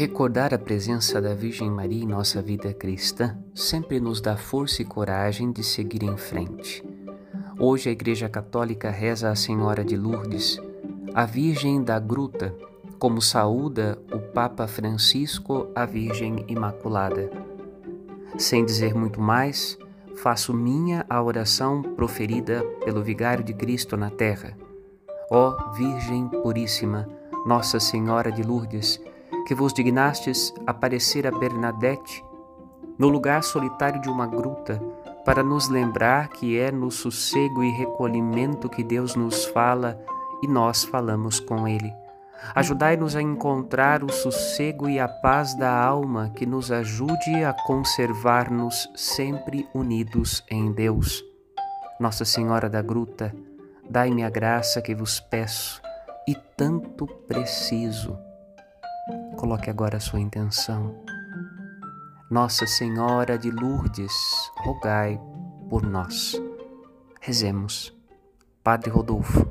Recordar a presença da Virgem Maria em nossa vida cristã sempre nos dá força e coragem de seguir em frente. Hoje a Igreja Católica reza a Senhora de Lourdes, a Virgem da Gruta, como saúda o Papa Francisco a Virgem Imaculada. Sem dizer muito mais, faço minha a oração proferida pelo Vigário de Cristo na terra. Ó Virgem Puríssima, Nossa Senhora de Lourdes, que vos dignastes aparecer a Bernadette no lugar solitário de uma gruta, para nos lembrar que é no sossego e recolhimento que Deus nos fala e nós falamos com Ele. Ajudai-nos a encontrar o sossego e a paz da alma que nos ajude a conservar-nos sempre unidos em Deus. Nossa Senhora da Gruta, dai-me a graça que vos peço e tanto preciso Coloque agora a sua intenção. Nossa Senhora de Lourdes, rogai por nós. Rezemos. Padre Rodolfo